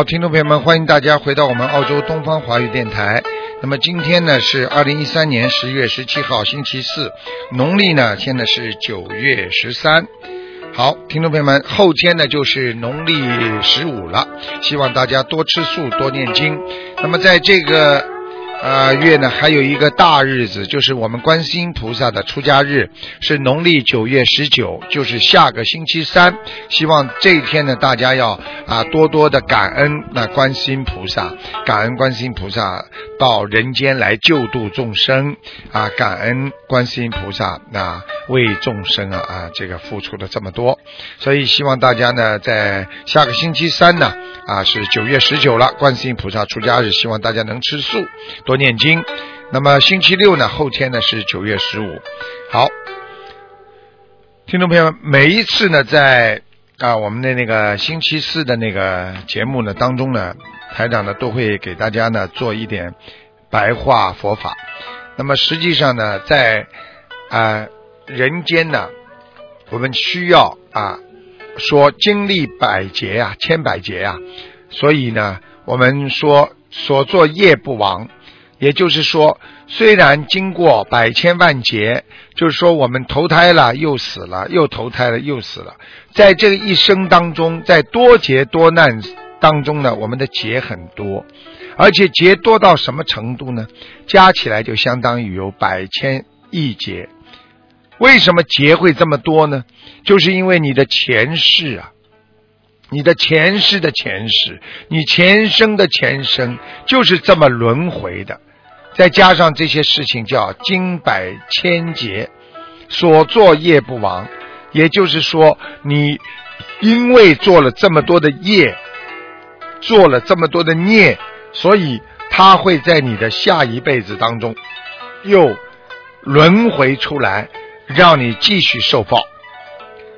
好，听众朋友们，欢迎大家回到我们澳洲东方华语电台。那么今天呢是二零一三年十月十七号，星期四，农历呢现在是九月十三。好，听众朋友们，后天呢就是农历十五了，希望大家多吃素，多念经。那么在这个。呃，月呢还有一个大日子，就是我们观世音菩萨的出家日，是农历九月十九，就是下个星期三。希望这一天呢，大家要啊多多的感恩那观世音菩萨，感恩观世音菩萨到人间来救度众生啊，感恩观世音菩萨那为众生啊啊这个付出了这么多。所以希望大家呢，在下个星期三呢啊是九月十九了，观世音菩萨出家日，希望大家能吃素。多念经，那么星期六呢？后天呢是九月十五。好，听众朋友们，每一次呢，在啊我们的那个星期四的那个节目呢当中呢，台长呢都会给大家呢做一点白话佛法。那么实际上呢，在啊人间呢，我们需要啊说经历百劫啊，千百劫啊，所以呢，我们说所作业不亡。也就是说，虽然经过百千万劫，就是说我们投胎了又死了，又投胎了又死了，在这一生当中，在多劫多难当中呢，我们的劫很多，而且劫多到什么程度呢？加起来就相当于有百千亿劫。为什么劫会这么多呢？就是因为你的前世啊，你的前世的前世，你前生的前生，就是这么轮回的。再加上这些事情叫经百千劫，所作业不亡。也就是说，你因为做了这么多的业，做了这么多的孽，所以他会在你的下一辈子当中又轮回出来，让你继续受报。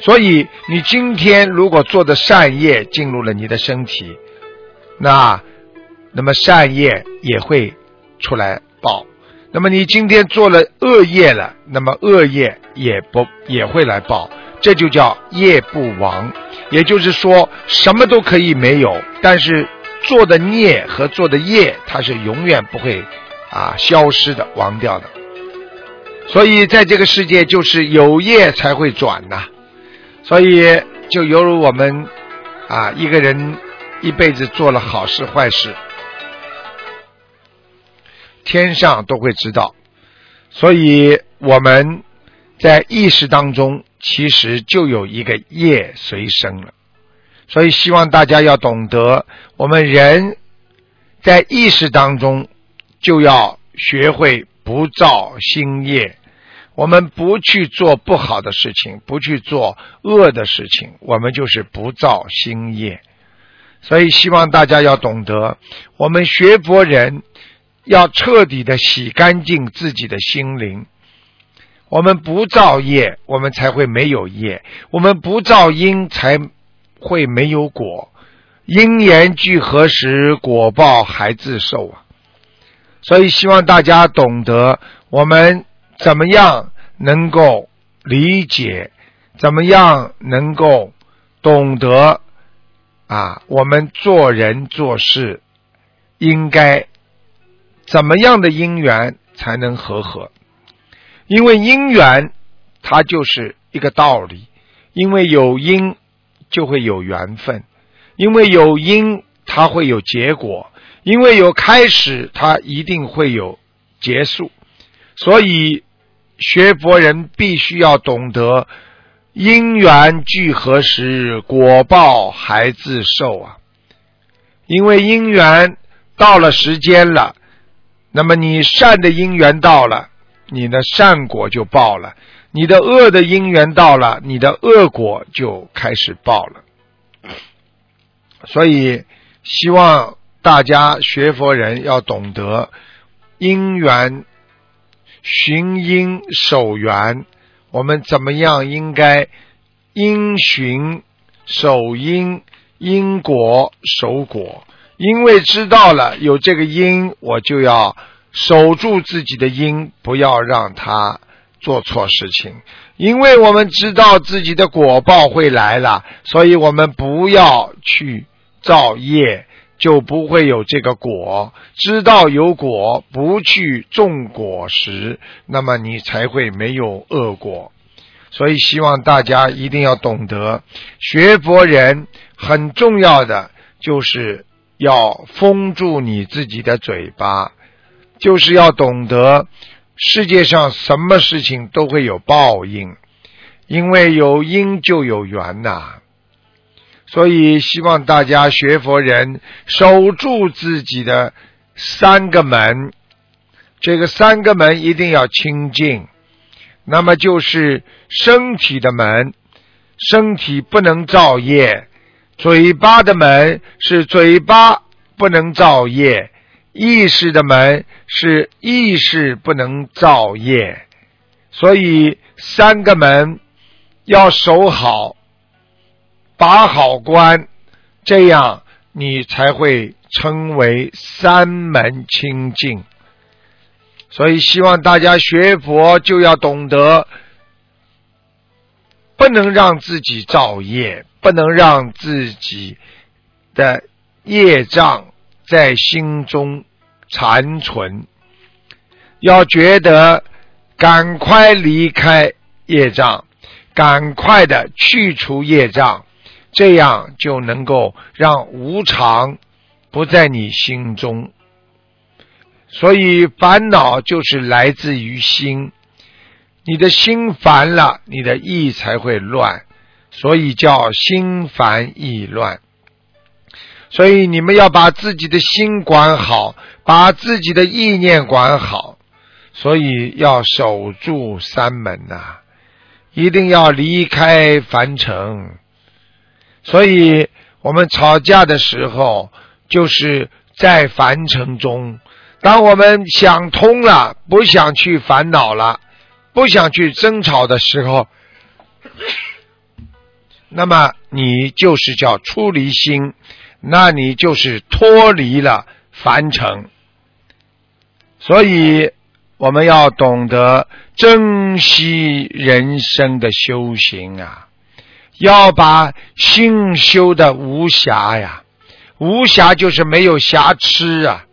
所以你今天如果做的善业进入了你的身体，那那么善业也会。出来报，那么你今天做了恶业了，那么恶业也不也会来报，这就叫业不亡。也就是说，什么都可以没有，但是做的孽和做的业，它是永远不会啊消失的、亡掉的。所以在这个世界，就是有业才会转呐。所以就犹如我们啊一个人一辈子做了好事坏事。天上都会知道，所以我们在意识当中其实就有一个业随身了。所以希望大家要懂得，我们人在意识当中就要学会不造新业。我们不去做不好的事情，不去做恶的事情，我们就是不造新业。所以希望大家要懂得，我们学佛人。要彻底的洗干净自己的心灵。我们不造业，我们才会没有业；我们不造因，才会没有果。因缘聚合时，果报还自受啊！所以希望大家懂得，我们怎么样能够理解，怎么样能够懂得啊？我们做人做事应该。怎么样的因缘才能和合？因为因缘它就是一个道理，因为有因就会有缘分，因为有因它会有结果，因为有开始它一定会有结束。所以学佛人必须要懂得因缘聚合时，果报还自受啊！因为因缘到了时间了。那么你善的因缘到了，你的善果就报了；你的恶的因缘到了，你的恶果就开始报了。所以，希望大家学佛人要懂得因缘寻因守缘，我们怎么样应该因循守因，因果守果。因为知道了有这个因，我就要守住自己的因，不要让他做错事情。因为我们知道自己的果报会来了，所以我们不要去造业，就不会有这个果。知道有果，不去种果实，那么你才会没有恶果。所以希望大家一定要懂得，学佛人很重要的就是要封住你自己的嘴巴，就是要懂得世界上什么事情都会有报应，因为有因就有缘呐。所以希望大家学佛人守住自己的三个门，这个三个门一定要清净。那么就是身体的门，身体不能造业；嘴巴的门是嘴巴不能造业；意识的门是意识不能造业。所以三个门要守好，把好关，这样你才会称为三门清净。所以，希望大家学佛就要懂得，不能让自己造业，不能让自己的业障在心中残存，要觉得赶快离开业障，赶快的去除业障，这样就能够让无常不在你心中。所以烦恼就是来自于心，你的心烦了，你的意才会乱，所以叫心烦意乱。所以你们要把自己的心管好，把自己的意念管好，所以要守住三门呐，一定要离开凡尘。所以我们吵架的时候，就是在凡尘中。当我们想通了，不想去烦恼了，不想去争吵的时候，那么你就是叫出离心，那你就是脱离了凡尘。所以我们要懂得珍惜人生的修行啊，要把心修的无瑕呀，无瑕就是没有瑕疵啊。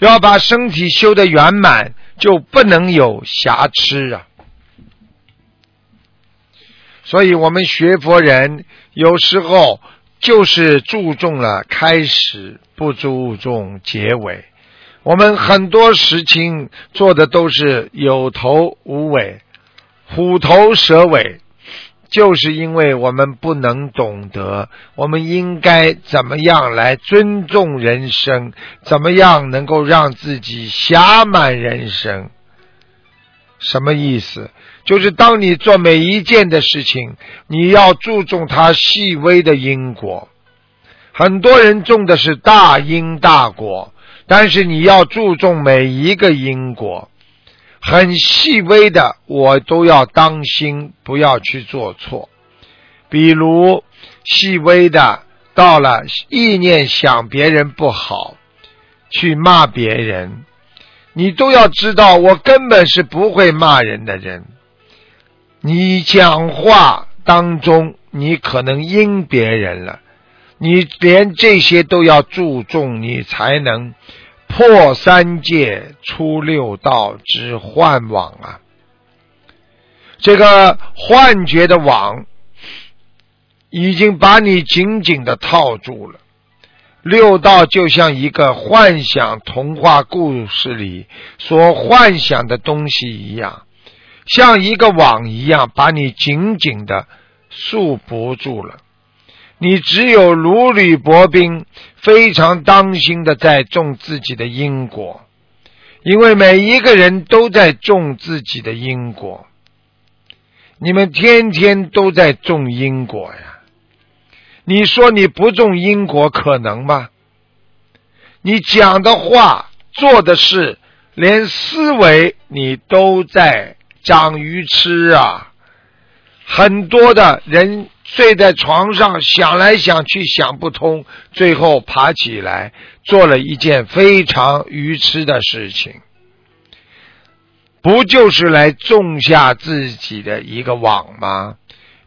要把身体修得圆满，就不能有瑕疵啊！所以我们学佛人有时候就是注重了开始，不注重结尾。我们很多事情做的都是有头无尾，虎头蛇尾。就是因为我们不能懂得，我们应该怎么样来尊重人生，怎么样能够让自己暇满人生？什么意思？就是当你做每一件的事情，你要注重它细微的因果。很多人种的是大因大果，但是你要注重每一个因果。很细微的，我都要当心，不要去做错。比如细微的，到了意念想别人不好，去骂别人，你都要知道，我根本是不会骂人的人。你讲话当中，你可能阴别人了，你连这些都要注重，你才能。破三界出六道之幻网啊！这个幻觉的网已经把你紧紧的套住了。六道就像一个幻想童话故事里所幻想的东西一样，像一个网一样把你紧紧的束缚住了。你只有如履薄冰，非常当心的在种自己的因果，因为每一个人都在种自己的因果。你们天天都在种因果呀，你说你不种因果可能吗？你讲的话、做的事，连思维你都在长鱼吃啊！很多的人。睡在床上想来想去想不通，最后爬起来做了一件非常愚痴的事情，不就是来种下自己的一个网吗？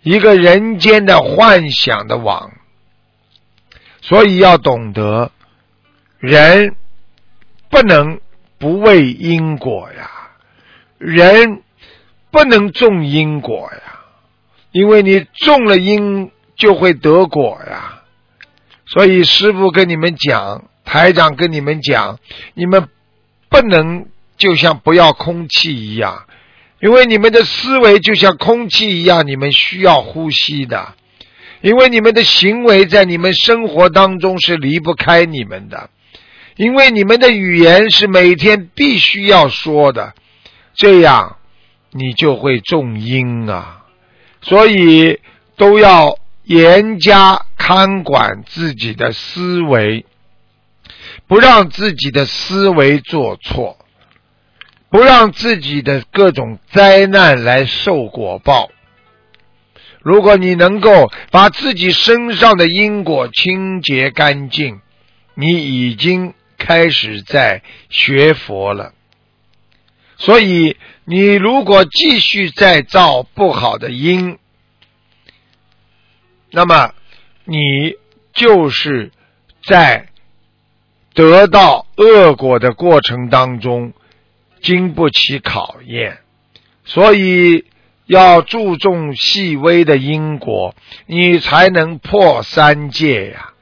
一个人间的幻想的网。所以要懂得，人不能不畏因果呀，人不能种因果呀，因为你种了因就会得果呀。所以师傅跟你们讲，台长跟你们讲，你们不能就像不要空气一样，因为你们的思维就像空气一样，你们需要呼吸的。因为你们的行为在你们生活当中是离不开你们的，因为你们的语言是每天必须要说的，这样你就会种因啊，所以都要严加看管自己的思维，不让自己的思维做错，不让自己的各种灾难来受果报。如果你能够把自己身上的因果清洁干净，你已经开始在学佛了。所以，你如果继续再造不好的因，那么你就是在得到恶果的过程当中经不起考验。所以。要注重细微的因果，你才能破三界呀，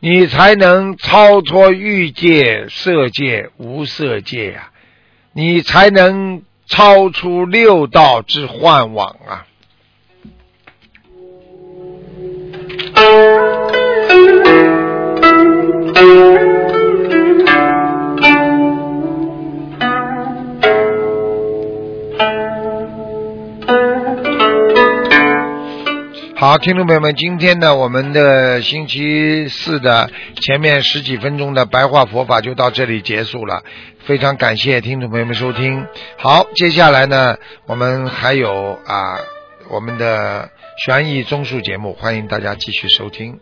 你才能超脱欲界、色界、无色界呀，你才能超出六道之幻网啊。好，听众朋友们，今天呢，我们的星期四的前面十几分钟的白话佛法就到这里结束了，非常感谢听众朋友们收听。好，接下来呢，我们还有啊，我们的悬疑综述节目，欢迎大家继续收听。